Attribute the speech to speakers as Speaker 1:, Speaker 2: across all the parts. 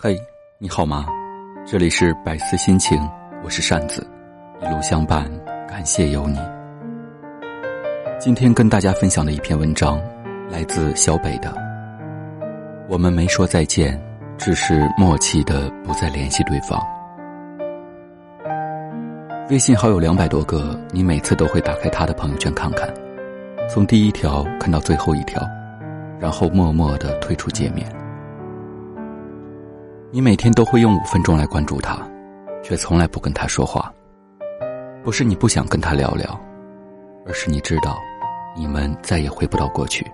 Speaker 1: 嘿，你好吗？这里是百思心情，我是扇子，一路相伴，感谢有你。今天跟大家分享的一篇文章，来自小北的。我们没说再见，只是默契的不再联系对方。微信好友两百多个，你每次都会打开他的朋友圈看看，从第一条看到最后一条，然后默默的退出界面。你每天都会用五分钟来关注他，却从来不跟他说话。不是你不想跟他聊聊，而是你知道，你们再也回不到过去。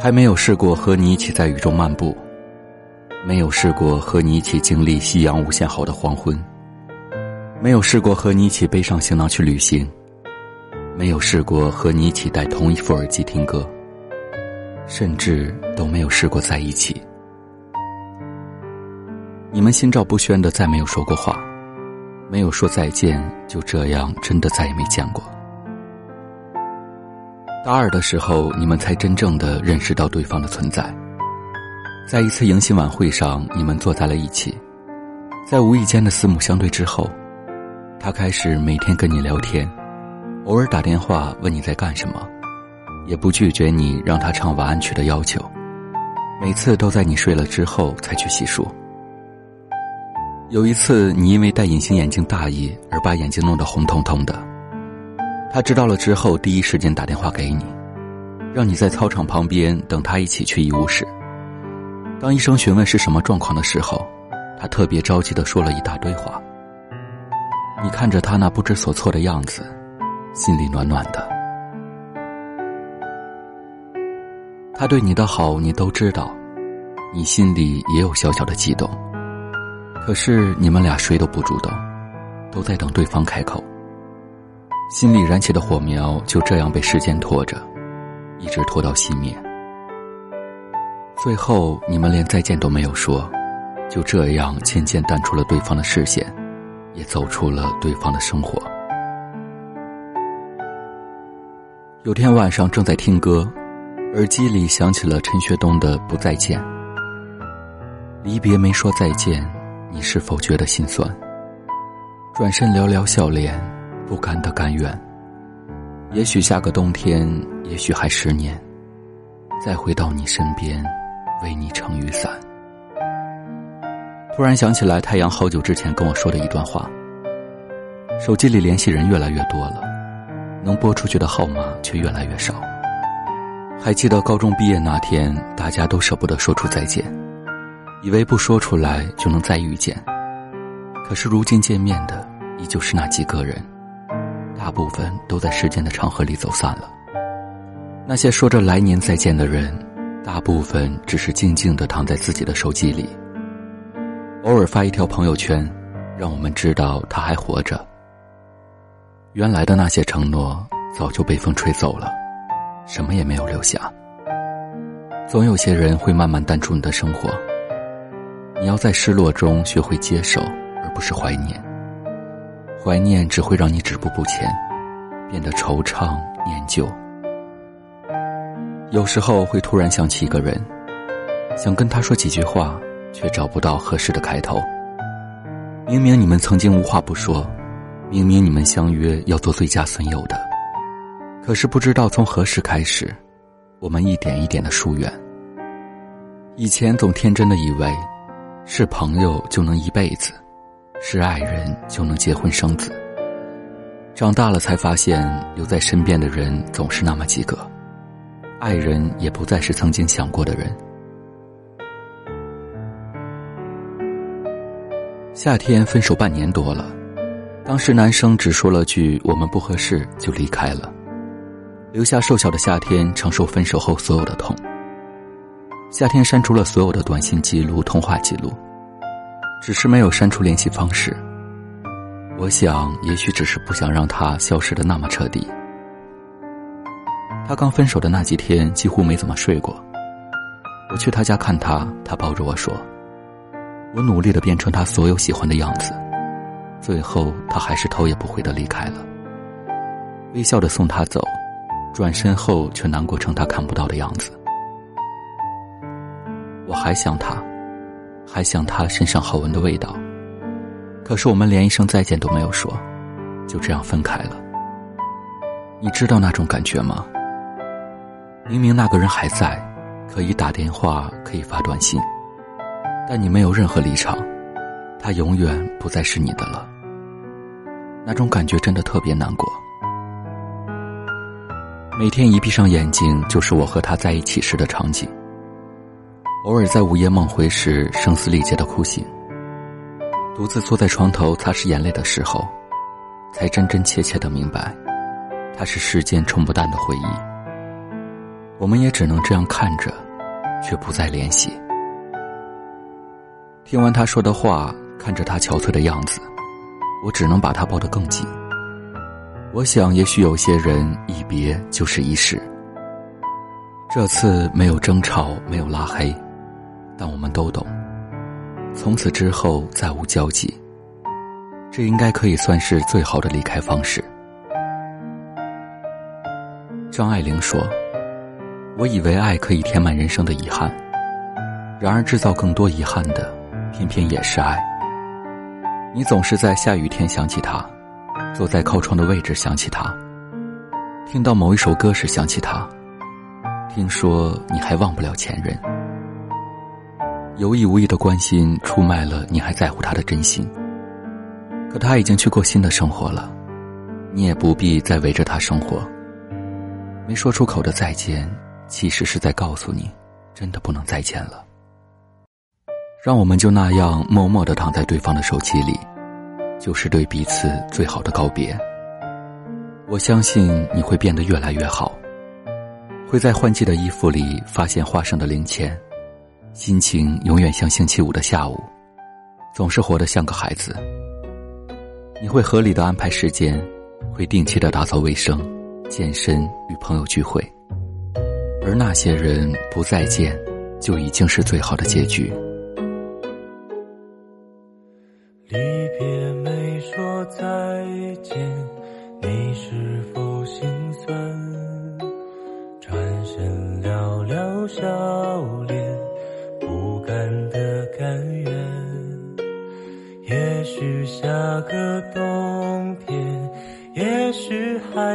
Speaker 1: 还没有试过和你一起在雨中漫步，没有试过和你一起经历夕阳无限好的黄昏，没有试过和你一起背上行囊去旅行，没有试过和你一起戴同一副耳机听歌，甚至都没有试过在一起。你们心照不宣的再没有说过话，没有说再见，就这样真的再也没见过。大二的时候，你们才真正的认识到对方的存在。在一次迎新晚会上，你们坐在了一起，在无意间的四目相对之后，他开始每天跟你聊天，偶尔打电话问你在干什么，也不拒绝你让他唱晚安曲的要求，每次都在你睡了之后才去洗漱。有一次，你因为戴隐形眼镜大意而把眼睛弄得红彤彤的。他知道了之后，第一时间打电话给你，让你在操场旁边等他一起去医务室。当医生询问是什么状况的时候，他特别着急的说了一大堆话。你看着他那不知所措的样子，心里暖暖的。他对你的好你都知道，你心里也有小小的悸动。可是你们俩谁都不主动，都在等对方开口。心里燃起的火苗就这样被时间拖着，一直拖到熄灭。最后你们连再见都没有说，就这样渐渐淡出了对方的视线，也走出了对方的生活。有天晚上正在听歌，耳机里响起了陈学冬的《不再见》。离别没说再见。你是否觉得心酸？转身寥寥笑脸，不甘的甘愿。也许下个冬天，也许还十年，再回到你身边，为你撑雨伞。突然想起来，太阳好久之前跟我说的一段话。手机里联系人越来越多了，能拨出去的号码却越来越少。还记得高中毕业那天，大家都舍不得说出再见。以为不说出来就能再遇见，可是如今见面的依旧是那几个人，大部分都在时间的长河里走散了。那些说着来年再见的人，大部分只是静静的躺在自己的手机里，偶尔发一条朋友圈，让我们知道他还活着。原来的那些承诺早就被风吹走了，什么也没有留下。总有些人会慢慢淡出你的生活。你要在失落中学会接受，而不是怀念。怀念只会让你止步不前，变得惆怅念旧。有时候会突然想起一个人，想跟他说几句话，却找不到合适的开头。明明你们曾经无话不说，明明你们相约要做最佳损友的，可是不知道从何时开始，我们一点一点的疏远。以前总天真的以为。是朋友就能一辈子，是爱人就能结婚生子。长大了才发现，留在身边的人总是那么几个，爱人也不再是曾经想过的人。夏天分手半年多了，当时男生只说了句“我们不合适”就离开了，留下瘦小的夏天承受分手后所有的痛。夏天删除了所有的短信记录、通话记录，只是没有删除联系方式。我想，也许只是不想让他消失的那么彻底。他刚分手的那几天，几乎没怎么睡过。我去他家看他，他抱着我说：“我努力的变成他所有喜欢的样子，最后他还是头也不回的离开了。”微笑的送他走，转身后却难过成他看不到的样子。我还想他，还想他身上好闻的味道。可是我们连一声再见都没有说，就这样分开了。你知道那种感觉吗？明明那个人还在，可以打电话，可以发短信，但你没有任何立场，他永远不再是你的了。那种感觉真的特别难过。每天一闭上眼睛，就是我和他在一起时的场景。偶尔在午夜梦回时，声嘶力竭的哭醒。独自坐在床头擦拭眼泪的时候，才真真切切的明白，他是世间冲不淡的回忆。我们也只能这样看着，却不再联系。听完他说的话，看着他憔悴的样子，我只能把他抱得更紧。我想，也许有些人一别就是一世。这次没有争吵，没有拉黑，但我们都懂。从此之后再无交集，这应该可以算是最好的离开方式。张爱玲说：“我以为爱可以填满人生的遗憾，然而制造更多遗憾的，偏偏也是爱。你总是在下雨天想起他。”坐在靠窗的位置，想起他；听到某一首歌时，想起他。听说你还忘不了前任，有意无意的关心出卖了你还在乎他的真心。可他已经去过新的生活了，你也不必再围着他生活。没说出口的再见，其实是在告诉你，真的不能再见了。让我们就那样默默的躺在对方的手机里。就是对彼此最好的告别。我相信你会变得越来越好，会在换季的衣服里发现花上的零钱，心情永远像星期五的下午，总是活得像个孩子。你会合理的安排时间，会定期的打扫卫生、健身与朋友聚会，而那些人不再见，就已经是最好的结局。
Speaker 2: 离别没说再见，你是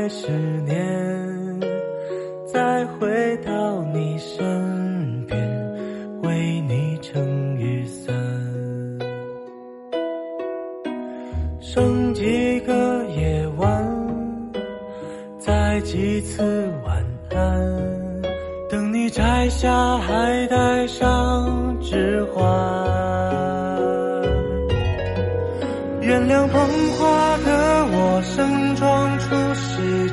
Speaker 2: 许还是年，再回到你身边，为你撑雨伞。剩几个夜晚，再几次晚安。等你摘下，还戴上指环。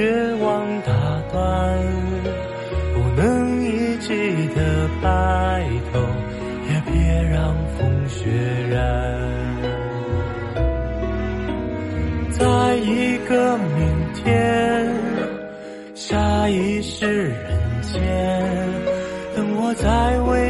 Speaker 2: 绝望打断，不能一起的白头，也别让风雪染。在一个明天，下一世人间，等我再为